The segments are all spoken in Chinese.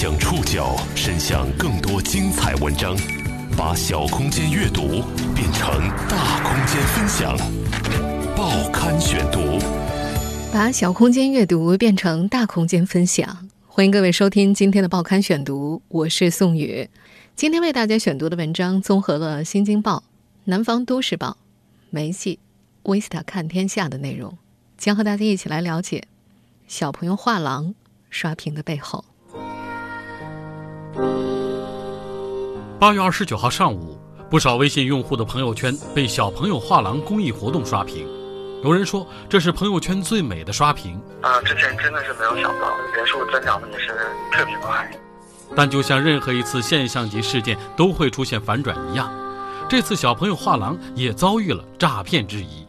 将触角伸向更多精彩文章，把小空间阅读变成大空间分享。报刊选读，把小空间阅读变成大空间分享。欢迎各位收听今天的报刊选读，我是宋宇。今天为大家选读的文章综合了《新京报》、《南方都市报》、梅记、威斯塔看天下的内容，将和大家一起来了解小朋友画廊刷屏的背后。八月二十九号上午，不少微信用户的朋友圈被小朋友画廊公益活动刷屏。有人说这是朋友圈最美的刷屏啊！之前真的是没有想到人数增长的也是特别快。但就像任何一次现象级事件都会出现反转一样，这次小朋友画廊也遭遇了诈骗之疑。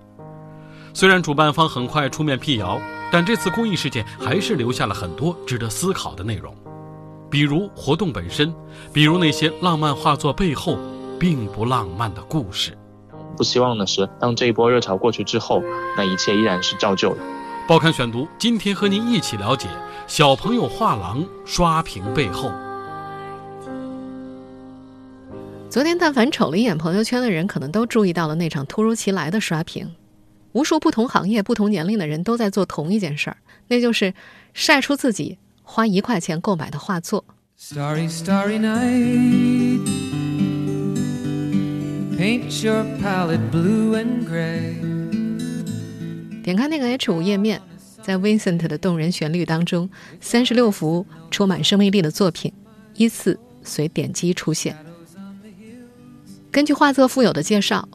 虽然主办方很快出面辟谣，但这次公益事件还是留下了很多值得思考的内容。比如活动本身，比如那些浪漫画作背后并不浪漫的故事。不希望的是，当这一波热潮过去之后，那一切依然是照旧的。报刊选读，今天和您一起了解小朋友画廊刷屏背后。昨天，但凡瞅了一眼朋友圈的人，可能都注意到了那场突如其来的刷屏。无数不同行业、不同年龄的人都在做同一件事儿，那就是晒出自己。花一块钱购买的画作。Starry, starry night, paint your palette blue and gray。点开那个 H 五页面，在 Vincent 的动人旋律当中，三十六幅充满生命力的作品依次随点击出现。根据画作附有的介绍，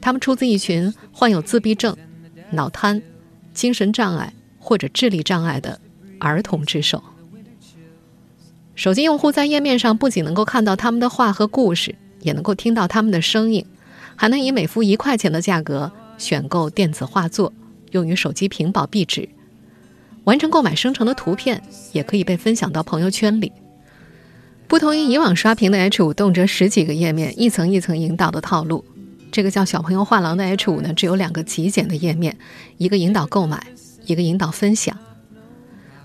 他们出自一群患有自闭症、脑瘫、精神障碍或者智力障碍的。儿童之手。手机用户在页面上不仅能够看到他们的画和故事，也能够听到他们的声音，还能以每幅一块钱的价格选购电子画作，用于手机屏保壁纸。完成购买生成的图片也可以被分享到朋友圈里。不同于以往刷屏的 H 五，动辄十几个页面，一层一层引导的套路，这个叫小朋友画廊的 H 五呢，只有两个极简的页面，一个引导购买，一个引导分享。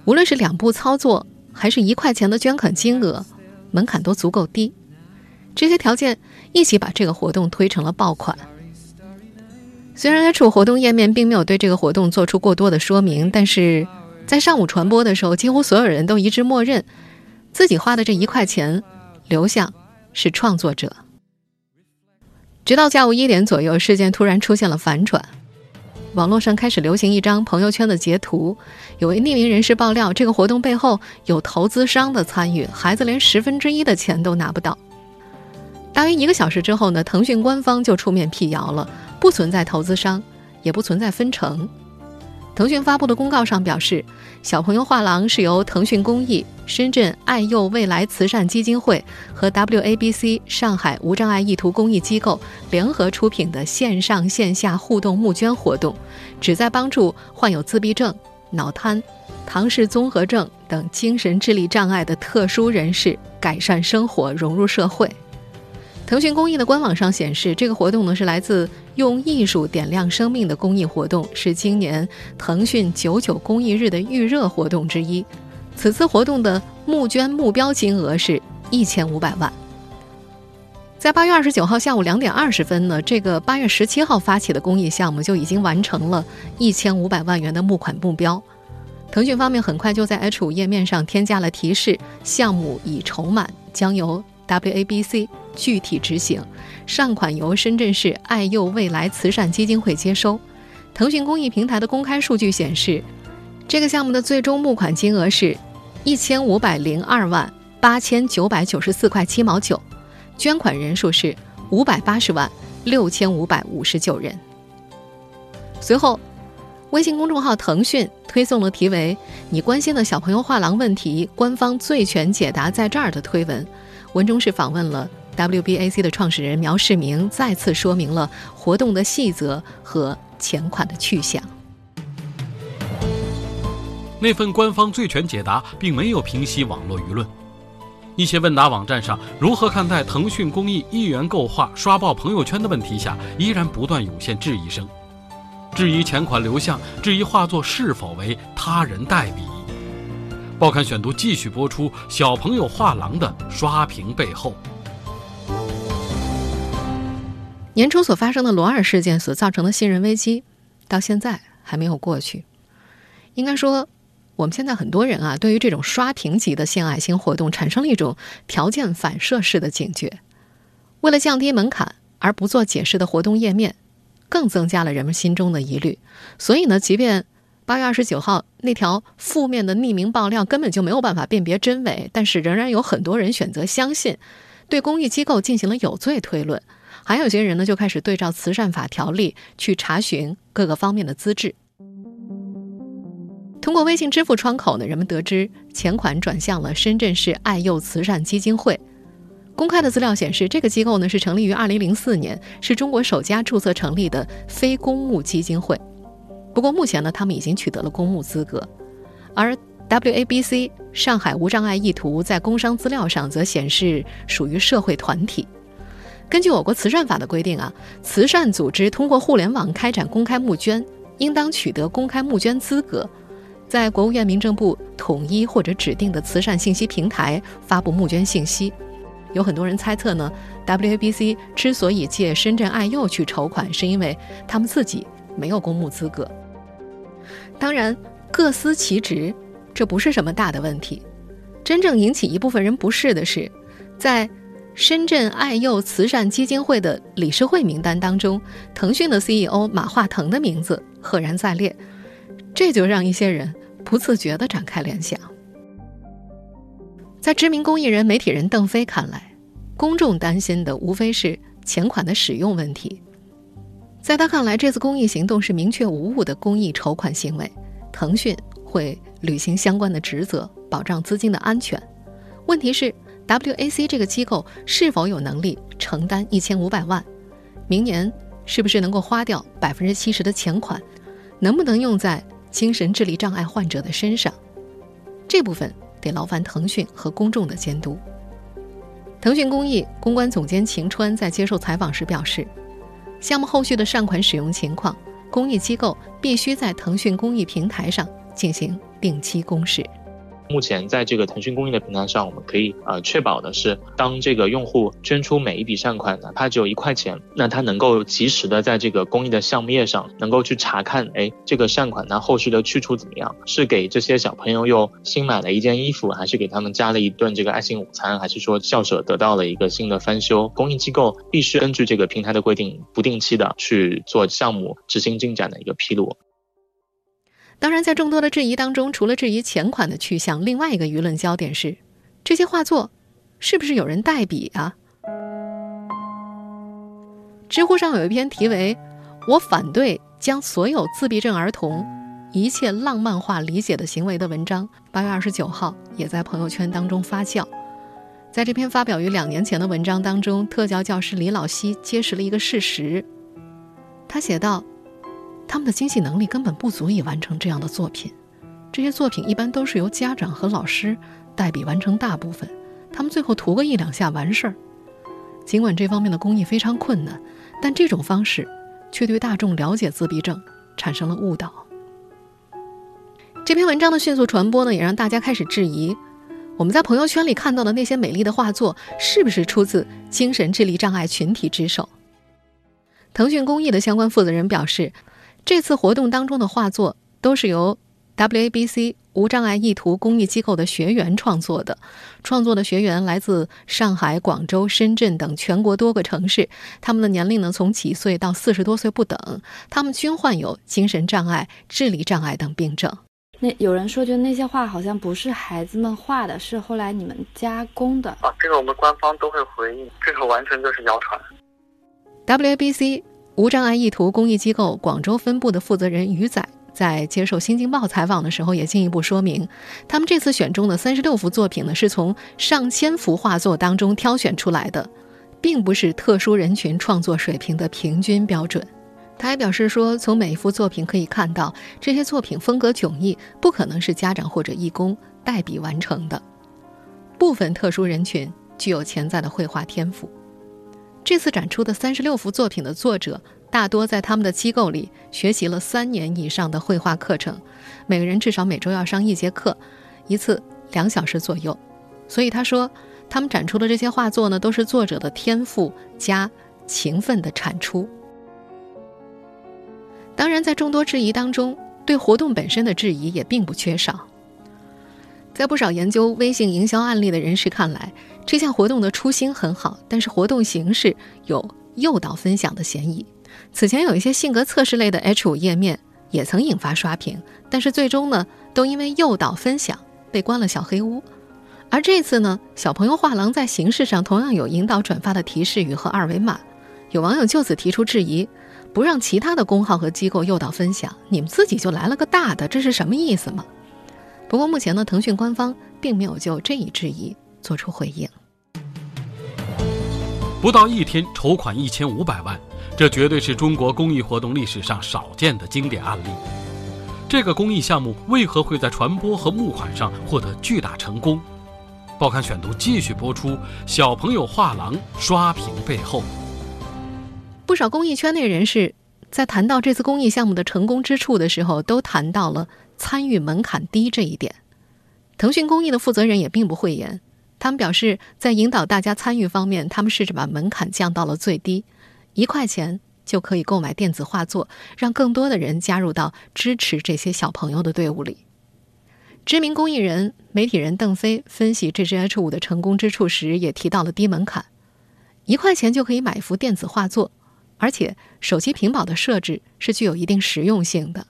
无论是两步操作，还是一块钱的捐款金额，门槛都足够低。这些条件一起把这个活动推成了爆款。虽然 H 活动页面并没有对这个活动做出过多的说明，但是在上午传播的时候，几乎所有人都一致默认，自己花的这一块钱流向是创作者。直到下午一点左右，事件突然出现了反转。网络上开始流行一张朋友圈的截图，有位匿名人士爆料，这个活动背后有投资商的参与，孩子连十分之一的钱都拿不到。大约一个小时之后呢，腾讯官方就出面辟谣了，不存在投资商，也不存在分成。腾讯发布的公告上表示，小朋友画廊是由腾讯公益、深圳爱幼未来慈善基金会和 WABC 上海无障碍意图公益机构联合出品的线上线下互动募捐活动，旨在帮助患有自闭症、脑瘫、唐氏综合症等精神智力障碍的特殊人士改善生活、融入社会。腾讯公益的官网上显示，这个活动呢是来自“用艺术点亮生命”的公益活动，是今年腾讯九九公益日的预热活动之一。此次活动的募捐目标金额是一千五百万。在八月二十九号下午两点二十分呢，这个八月十七号发起的公益项目就已经完成了一千五百万元的募款目标。腾讯方面很快就在 H 五页面上添加了提示：项目已筹满，将由。WABC 具体执行，善款由深圳市爱幼未来慈善基金会接收。腾讯公益平台的公开数据显示，这个项目的最终募款金额是一千五百零二万八千九百九十四块七毛九，捐款人数是五百八十万六千五百五十九人。随后，微信公众号腾讯推送了题为“你关心的小朋友画廊问题，官方最全解答在这儿”的推文。文中是访问了 WBAC 的创始人苗世明，再次说明了活动的细则和钱款的去向。那份官方最全解答并没有平息网络舆论，一些问答网站上如何看待腾讯公益一元购画刷爆朋友圈的问题下，依然不断涌现质疑声，质疑钱款流向，质疑画作是否为他人代笔。报刊选读继续播出：小朋友画廊的刷屏背后。年初所发生的罗二事件所造成的信任危机，到现在还没有过去。应该说，我们现在很多人啊，对于这种刷屏级的献爱心活动，产生了一种条件反射式的警觉。为了降低门槛而不做解释的活动页面，更增加了人们心中的疑虑。所以呢，即便八月二十九号那条负面的匿名爆料根本就没有办法辨别真伪，但是仍然有很多人选择相信，对公益机构进行了有罪推论。还有些人呢，就开始对照慈善法条例去查询各个方面的资质。通过微信支付窗口呢，人们得知钱款转向了深圳市爱幼慈善基金会。公开的资料显示，这个机构呢是成立于2004年，是中国首家注册成立的非公募基金会。不过目前呢，他们已经取得了公募资格。而 WABC 上海无障碍意图在工商资料上则显示属于社会团体。根据我国慈善法的规定啊，慈善组织通过互联网开展公开募捐，应当取得公开募捐资格，在国务院民政部统一或者指定的慈善信息平台发布募捐信息。有很多人猜测呢，WABC 之所以借深圳爱幼去筹款，是因为他们自己没有公募资格。当然，各司其职，这不是什么大的问题。真正引起一部分人不适的是，在深圳爱幼慈善基金会的理事会名单当中，腾讯的 CEO 马化腾的名字赫然在列，这就让一些人不自觉地展开联想。在知名公益人、媒体人邓飞看来，公众担心的无非是钱款的使用问题。在他看来，这次公益行动是明确无误的公益筹款行为，腾讯会履行相关的职责，保障资金的安全。问题是，WAC 这个机构是否有能力承担一千五百万？明年是不是能够花掉百分之七十的钱款？能不能用在精神智力障碍患者的身上？这部分。得劳烦腾讯和公众的监督。腾讯公益公关总监秦川在接受采访时表示，项目后续的善款使用情况，公益机构必须在腾讯公益平台上进行定期公示。目前在这个腾讯公益的平台上，我们可以呃确保的是，当这个用户捐出每一笔善款哪怕只有一块钱，那他能够及时的在这个公益的项目页上能够去查看，哎，这个善款它后续的去处怎么样？是给这些小朋友又新买了一件衣服，还是给他们加了一顿这个爱心午餐，还是说校舍得到了一个新的翻修？公益机构必须根据这个平台的规定，不定期的去做项目执行进展的一个披露。当然，在众多的质疑当中，除了质疑钱款的去向，另外一个舆论焦点是，这些画作是不是有人代笔啊？知乎上有一篇题为“我反对将所有自闭症儿童一切浪漫化理解的行为”的文章，八月二十九号也在朋友圈当中发酵。在这篇发表于两年前的文章当中，特教教师李老西揭示了一个事实，他写道。他们的经济能力根本不足以完成这样的作品，这些作品一般都是由家长和老师代笔完成大部分，他们最后涂个一两下完事儿。尽管这方面的工艺非常困难，但这种方式却对大众了解自闭症产生了误导。这篇文章的迅速传播呢，也让大家开始质疑：我们在朋友圈里看到的那些美丽的画作，是不是出自精神智力障碍群体之手？腾讯公益的相关负责人表示。这次活动当中的画作都是由 WABC 无障碍意图公益机构的学员创作的，创作的学员来自上海、广州、深圳等全国多个城市，他们的年龄呢从几岁到四十多岁不等，他们均患有精神障碍、智力障碍等病症。那有人说，就那些画好像不是孩子们画的，是后来你们加工的啊？这个我们官方都会回应，这个完全就是谣传。WABC。无障碍意图公益机构广州分部的负责人于仔在接受《新京报》采访的时候，也进一步说明，他们这次选中的三十六幅作品呢，是从上千幅画作当中挑选出来的，并不是特殊人群创作水平的平均标准。他还表示说，从每一幅作品可以看到，这些作品风格迥异，不可能是家长或者义工代笔完成的。部分特殊人群具有潜在的绘画天赋。这次展出的三十六幅作品的作者，大多在他们的机构里学习了三年以上的绘画课程，每个人至少每周要上一节课，一次两小时左右。所以他说，他们展出的这些画作呢，都是作者的天赋加勤奋的产出。当然，在众多质疑当中，对活动本身的质疑也并不缺少。在不少研究微信营销案例的人士看来，这项活动的初心很好，但是活动形式有诱导分享的嫌疑。此前有一些性格测试类的 H 五页面也曾引发刷屏，但是最终呢，都因为诱导分享被关了小黑屋。而这次呢，小朋友画廊在形式上同样有引导转发的提示语和二维码。有网友就此提出质疑：不让其他的公号和机构诱导分享，你们自己就来了个大的，这是什么意思吗？不过目前呢，腾讯官方并没有就这一质疑做出回应。不到一天筹款一千五百万，这绝对是中国公益活动历史上少见的经典案例。这个公益项目为何会在传播和募款上获得巨大成功？报刊选读继续播出：小朋友画廊刷屏背后，不少公益圈内人士在谈到这次公益项目的成功之处的时候，都谈到了。参与门槛低这一点，腾讯公益的负责人也并不讳言。他们表示，在引导大家参与方面，他们试着把门槛降到了最低，一块钱就可以购买电子画作，让更多的人加入到支持这些小朋友的队伍里。知名公益人、媒体人邓飞分析这支 H 五的成功之处时，也提到了低门槛，一块钱就可以买一幅电子画作，而且手机屏保的设置是具有一定实用性的。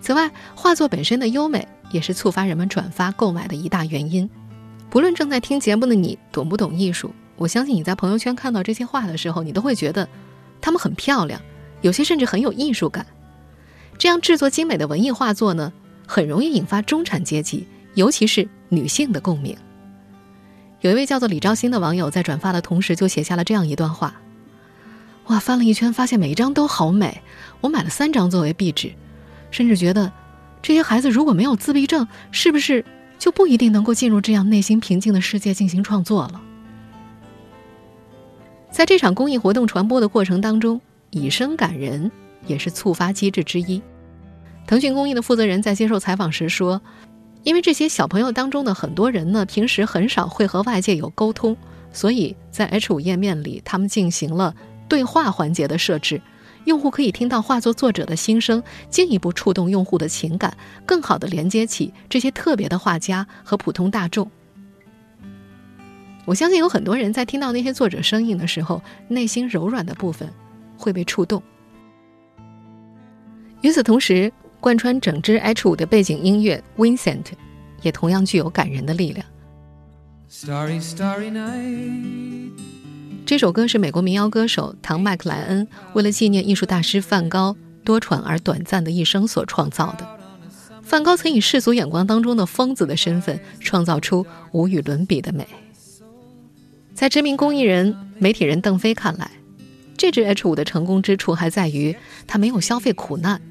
此外，画作本身的优美也是触发人们转发购买的一大原因。不论正在听节目的你懂不懂艺术，我相信你在朋友圈看到这些画的时候，你都会觉得它们很漂亮，有些甚至很有艺术感。这样制作精美的文艺画作呢，很容易引发中产阶级，尤其是女性的共鸣。有一位叫做李兆新的网友在转发的同时，就写下了这样一段话：“哇，翻了一圈，发现每一张都好美，我买了三张作为壁纸。”甚至觉得，这些孩子如果没有自闭症，是不是就不一定能够进入这样内心平静的世界进行创作了？在这场公益活动传播的过程当中，以声感人也是触发机制之一。腾讯公益的负责人在接受采访时说：“因为这些小朋友当中的很多人呢，平时很少会和外界有沟通，所以在 H 五页面里，他们进行了对话环节的设置。”用户可以听到画作作者的心声，进一步触动用户的情感，更好的连接起这些特别的画家和普通大众。我相信有很多人在听到那些作者声音的时候，内心柔软的部分会被触动。与此同时，贯穿整支 H 五的背景音乐《Vincent》也同样具有感人的力量。Starry, starry night. 这首歌是美国民谣歌手唐·麦克莱恩为了纪念艺术大师梵高多舛而短暂的一生所创造的。梵高曾以世俗眼光当中的疯子的身份，创造出无与伦比的美。在知名公益人、媒体人邓飞看来，这支 H 五的成功之处还在于它没有消费苦难，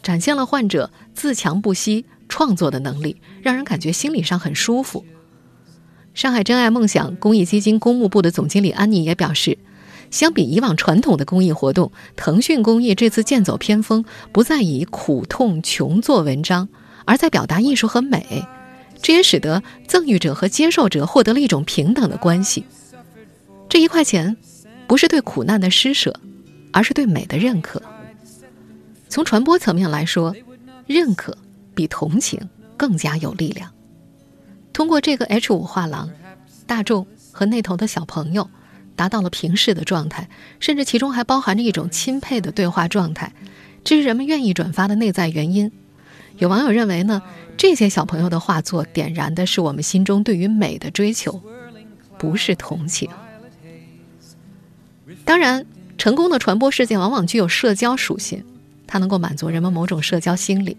展现了患者自强不息创作的能力，让人感觉心理上很舒服。上海真爱梦想公益基金公募部的总经理安妮也表示，相比以往传统的公益活动，腾讯公益这次剑走偏锋，不再以苦痛穷做文章，而在表达艺术和美。这也使得赠与者和接受者获得了一种平等的关系。这一块钱，不是对苦难的施舍，而是对美的认可。从传播层面来说，认可比同情更加有力量。通过这个 H 五画廊，大众和那头的小朋友达到了平视的状态，甚至其中还包含着一种钦佩的对话状态，这是人们愿意转发的内在原因。有网友认为呢，这些小朋友的画作点燃的是我们心中对于美的追求，不是同情。当然，成功的传播事件往往具有社交属性，它能够满足人们某种社交心理。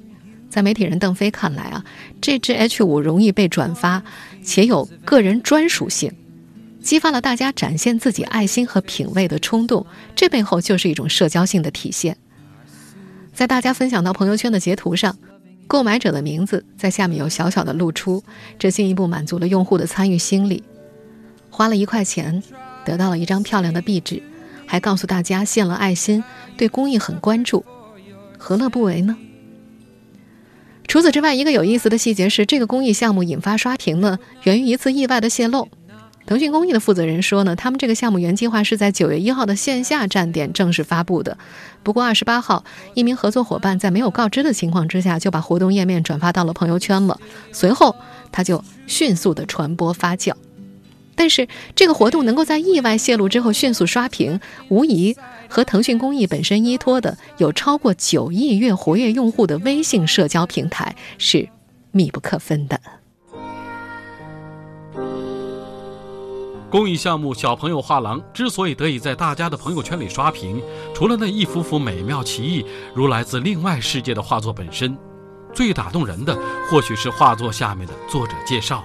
在媒体人邓飞看来啊，这支 H 五容易被转发，且有个人专属性，激发了大家展现自己爱心和品味的冲动。这背后就是一种社交性的体现。在大家分享到朋友圈的截图上，购买者的名字在下面有小小的露出，这进一步满足了用户的参与心理。花了一块钱，得到了一张漂亮的壁纸，还告诉大家献了爱心，对公益很关注，何乐不为呢？除此之外，一个有意思的细节是，这个公益项目引发刷屏呢，源于一次意外的泄露。腾讯公益的负责人说呢，他们这个项目原计划是在九月一号的线下站点正式发布的。不过二十八号，一名合作伙伴在没有告知的情况之下，就把活动页面转发到了朋友圈了。随后，他就迅速的传播发酵。但是，这个活动能够在意外泄露之后迅速刷屏，无疑和腾讯公益本身依托的有超过九亿月活跃用户的微信社交平台是密不可分的。公益项目“小朋友画廊”之所以得以在大家的朋友圈里刷屏，除了那一幅幅美妙奇异、如来自另外世界的画作本身，最打动人的或许是画作下面的作者介绍：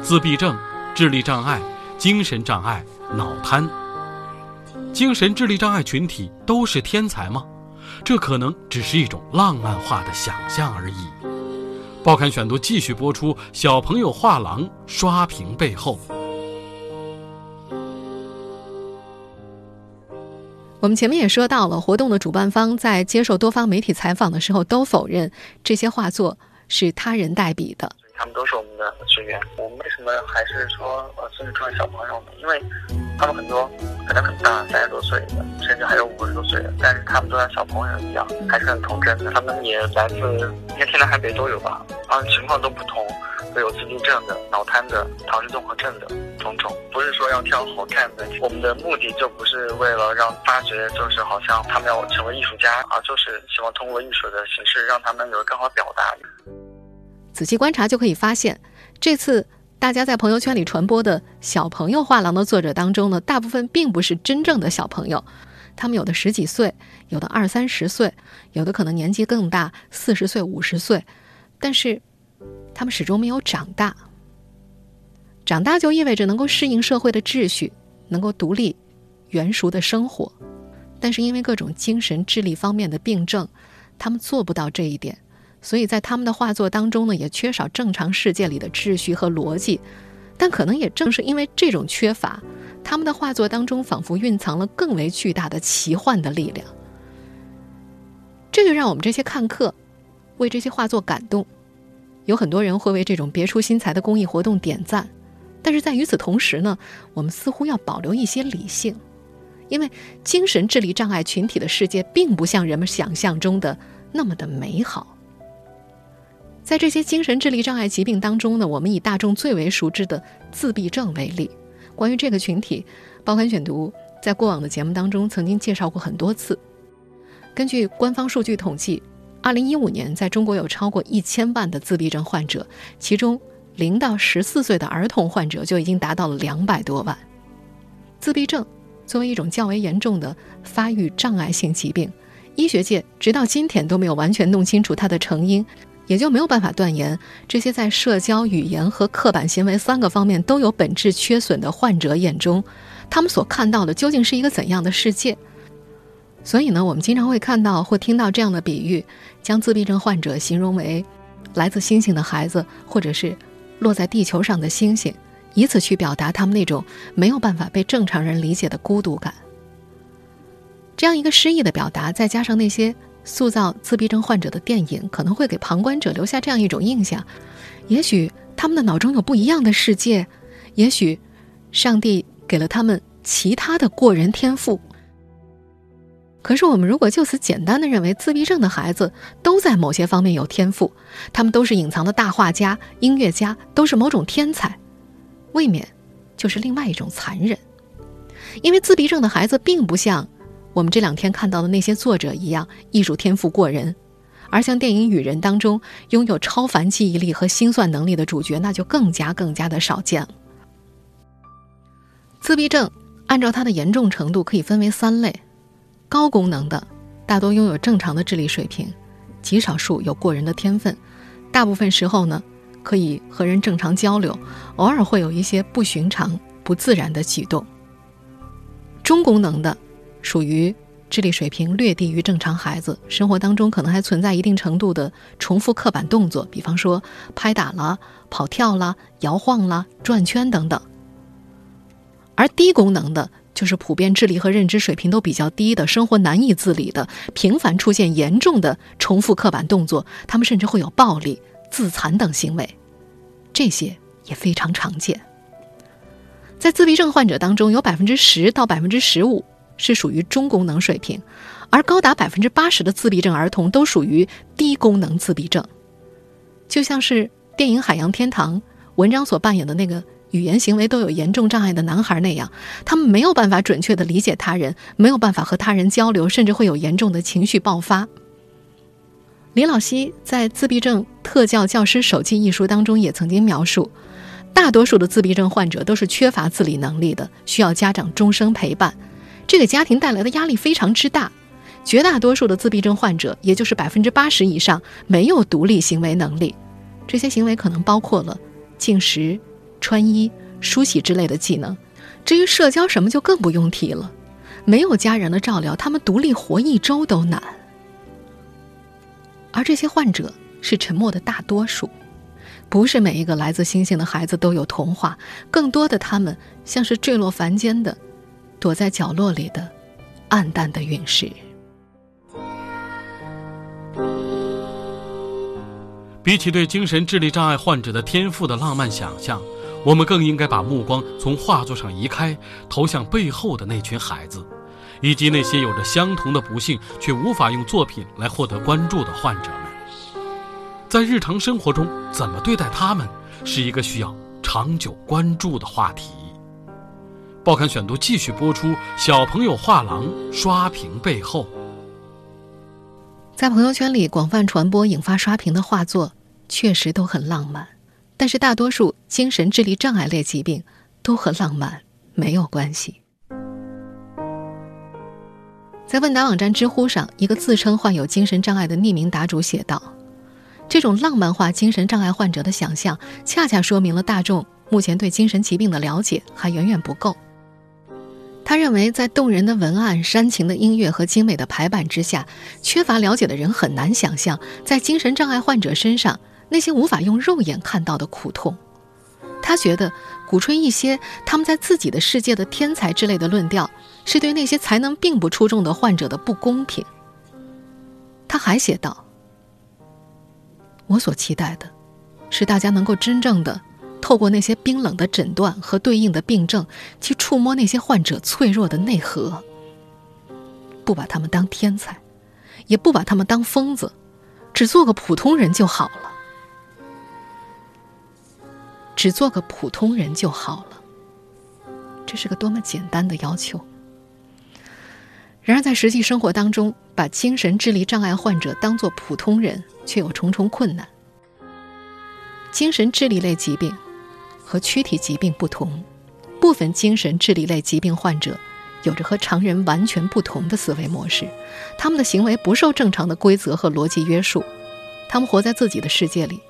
自闭症、智力障碍、精神障碍、脑瘫。精神智力障碍群体都是天才吗？这可能只是一种浪漫化的想象而已。报刊选读继续播出：小朋友画廊刷屏背后。我们前面也说到了，活动的主办方在接受多方媒体采访的时候，都否认这些画作是他人代笔的。他们都是我们的学员。我们为什么还是说呃尊重小朋友呢？因为他们很多可能很大，三十多岁的，甚至还有五十多岁的，但是他们都像小朋友一样，还是很童真的。他们也来自应该天南海北都有吧，啊，情况都不同。都有自闭症的、脑瘫的、唐氏综合症的种种，不是说要挑好看的。我们的目的就不是为了让发掘，就是好像他们要成为艺术家，而就是希望通过艺术的形式让他们有更好表达。仔细观察就可以发现，这次大家在朋友圈里传播的小朋友画廊的作者当中呢，大部分并不是真正的小朋友，他们有的十几岁，有的二三十岁，有的可能年纪更大，四十岁、五十岁，但是。他们始终没有长大。长大就意味着能够适应社会的秩序，能够独立、圆熟的生活。但是因为各种精神、智力方面的病症，他们做不到这一点。所以在他们的画作当中呢，也缺少正常世界里的秩序和逻辑。但可能也正是因为这种缺乏，他们的画作当中仿佛蕴藏了更为巨大的奇幻的力量。这就让我们这些看客为这些画作感动。有很多人会为这种别出心裁的公益活动点赞，但是在与此同时呢，我们似乎要保留一些理性，因为精神智力障碍群体的世界并不像人们想象中的那么的美好。在这些精神智力障碍疾病当中呢，我们以大众最为熟知的自闭症为例。关于这个群体，报刊选读在过往的节目当中曾经介绍过很多次。根据官方数据统计。二零一五年，在中国有超过一千万的自闭症患者，其中零到十四岁的儿童患者就已经达到了两百多万。自闭症作为一种较为严重的发育障碍性疾病，医学界直到今天都没有完全弄清楚它的成因，也就没有办法断言这些在社交、语言和刻板行为三个方面都有本质缺损的患者眼中，他们所看到的究竟是一个怎样的世界。所以呢，我们经常会看到或听到这样的比喻，将自闭症患者形容为来自星星的孩子，或者是落在地球上的星星，以此去表达他们那种没有办法被正常人理解的孤独感。这样一个诗意的表达，再加上那些塑造自闭症患者的电影，可能会给旁观者留下这样一种印象：也许他们的脑中有不一样的世界，也许上帝给了他们其他的过人天赋。可是，我们如果就此简单的认为自闭症的孩子都在某些方面有天赋，他们都是隐藏的大画家、音乐家，都是某种天才，未免就是另外一种残忍。因为自闭症的孩子并不像我们这两天看到的那些作者一样艺术天赋过人，而像电影《雨人》当中拥有超凡记忆力和心算能力的主角，那就更加更加的少见了。自闭症按照它的严重程度可以分为三类。高功能的，大多拥有正常的智力水平，极少数有过人的天分，大部分时候呢，可以和人正常交流，偶尔会有一些不寻常、不自然的举动。中功能的，属于智力水平略低于正常孩子，生活当中可能还存在一定程度的重复刻板动作，比方说拍打啦、跑跳啦、摇晃啦、转圈等等。而低功能的。就是普遍智力和认知水平都比较低的，生活难以自理的，频繁出现严重的重复刻板动作，他们甚至会有暴力、自残等行为，这些也非常常见。在自闭症患者当中，有百分之十到百分之十五是属于中功能水平，而高达百分之八十的自闭症儿童都属于低功能自闭症，就像是电影《海洋天堂》文章所扮演的那个。语言行为都有严重障碍的男孩那样，他们没有办法准确的理解他人，没有办法和他人交流，甚至会有严重的情绪爆发。李老西在《自闭症特教教师手记》一书当中也曾经描述，大多数的自闭症患者都是缺乏自理能力的，需要家长终生陪伴，这给家庭带来的压力非常之大。绝大多数的自闭症患者，也就是百分之八十以上，没有独立行为能力，这些行为可能包括了进食。穿衣、梳洗之类的技能，至于社交什么就更不用提了。没有家人的照料，他们独立活一周都难。而这些患者是沉默的大多数，不是每一个来自星星的孩子都有童话，更多的他们像是坠落凡间的、躲在角落里的暗淡的陨石。比起对精神智力障碍患者的天赋的浪漫想象。我们更应该把目光从画作上移开，投向背后的那群孩子，以及那些有着相同的不幸却无法用作品来获得关注的患者们。在日常生活中，怎么对待他们，是一个需要长久关注的话题。报刊选读继续播出：小朋友画廊刷屏背后，在朋友圈里广泛传播、引发刷屏的画作，确实都很浪漫。但是大多数精神智力障碍类疾病都和浪漫没有关系。在问答网站知乎上，一个自称患有精神障碍的匿名答主写道：“这种浪漫化精神障碍患者的想象，恰恰说明了大众目前对精神疾病的了解还远远不够。”他认为，在动人的文案、煽情的音乐和精美的排版之下，缺乏了解的人很难想象，在精神障碍患者身上。那些无法用肉眼看到的苦痛，他觉得鼓吹一些他们在自己的世界的天才之类的论调，是对那些才能并不出众的患者的不公平。他还写道：“我所期待的，是大家能够真正的透过那些冰冷的诊断和对应的病症，去触摸那些患者脆弱的内核，不把他们当天才，也不把他们当疯子，只做个普通人就好了。”只做个普通人就好了，这是个多么简单的要求。然而，在实际生活当中，把精神智力障碍患者当作普通人，却有重重困难。精神智力类疾病和躯体疾病不同，部分精神智力类疾病患者有着和常人完全不同的思维模式，他们的行为不受正常的规则和逻辑约束，他们活在自己的世界里，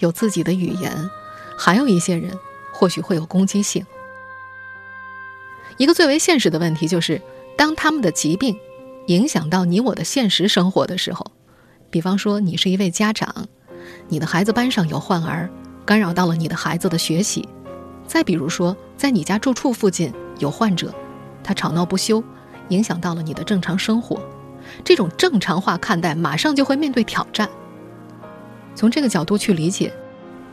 有自己的语言。还有一些人或许会有攻击性。一个最为现实的问题就是，当他们的疾病影响到你我的现实生活的时候，比方说你是一位家长，你的孩子班上有患儿，干扰到了你的孩子的学习；再比如说，在你家住处附近有患者，他吵闹不休，影响到了你的正常生活，这种正常化看待，马上就会面对挑战。从这个角度去理解。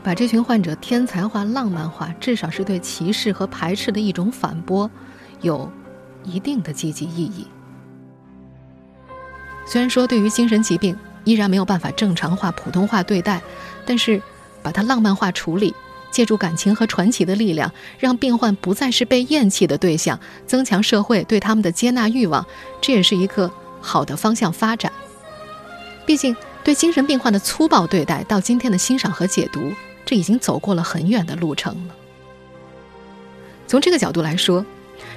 把这群患者天才化、浪漫化，至少是对歧视和排斥的一种反驳，有一定的积极意义。虽然说对于精神疾病依然没有办法正常化、普通话对待，但是把它浪漫化处理，借助感情和传奇的力量，让病患不再是被厌弃的对象，增强社会对他们的接纳欲望，这也是一个好的方向发展。毕竟，对精神病患的粗暴对待，到今天的欣赏和解读。这已经走过了很远的路程了。从这个角度来说，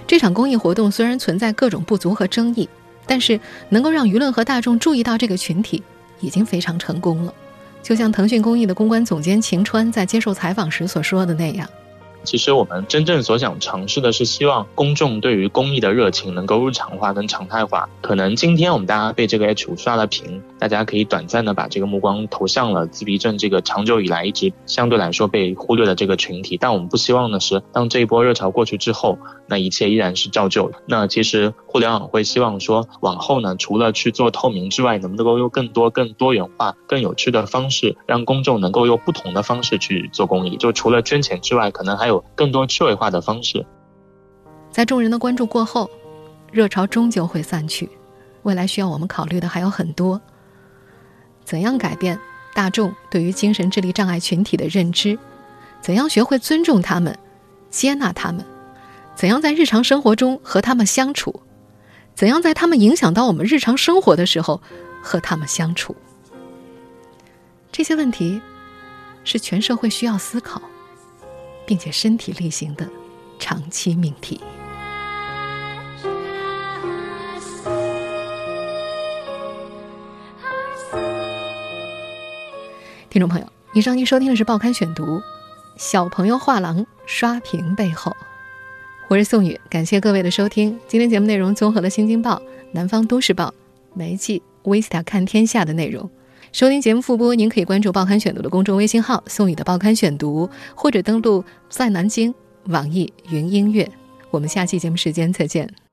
这场公益活动虽然存在各种不足和争议，但是能够让舆论和大众注意到这个群体，已经非常成功了。就像腾讯公益的公关总监秦川在接受采访时所说的那样：“其实我们真正所想尝试的是，希望公众对于公益的热情能够日常化跟常态化。可能今天我们大家被这个 H 五刷了屏，大家可以短暂的把这个目光投向了自闭症这个长久以来一直相对来说被忽略的这个群体。但我们不希望的是，当这一波热潮过去之后，那一切依然是照旧。那其实互联网会希望说，往后呢，除了去做透明之外，能不能够用更多、更多元化、更有趣的方式，让公众能够用不同的方式去做公益？就除了捐钱之外，可能还有更多趣味化的方式。在众人的关注过后，热潮终究会散去。未来需要我们考虑的还有很多：怎样改变大众对于精神智力障碍群体的认知？怎样学会尊重他们、接纳他们？怎样在日常生活中和他们相处？怎样在他们影响到我们日常生活的时候和他们相处？这些问题是全社会需要思考，并且身体力行的长期命题。听众朋友，以上您收听的是《报刊选读》，小朋友画廊刷屏背后，我是宋宇，感谢各位的收听。今天节目内容综合了《新京报》《南方都市报》《媒记》《维斯塔看天下》的内容。收听节目复播，您可以关注《报刊选读》的公众微信号“宋宇的报刊选读”，或者登录在南京网易云音乐。我们下期节目时间再见。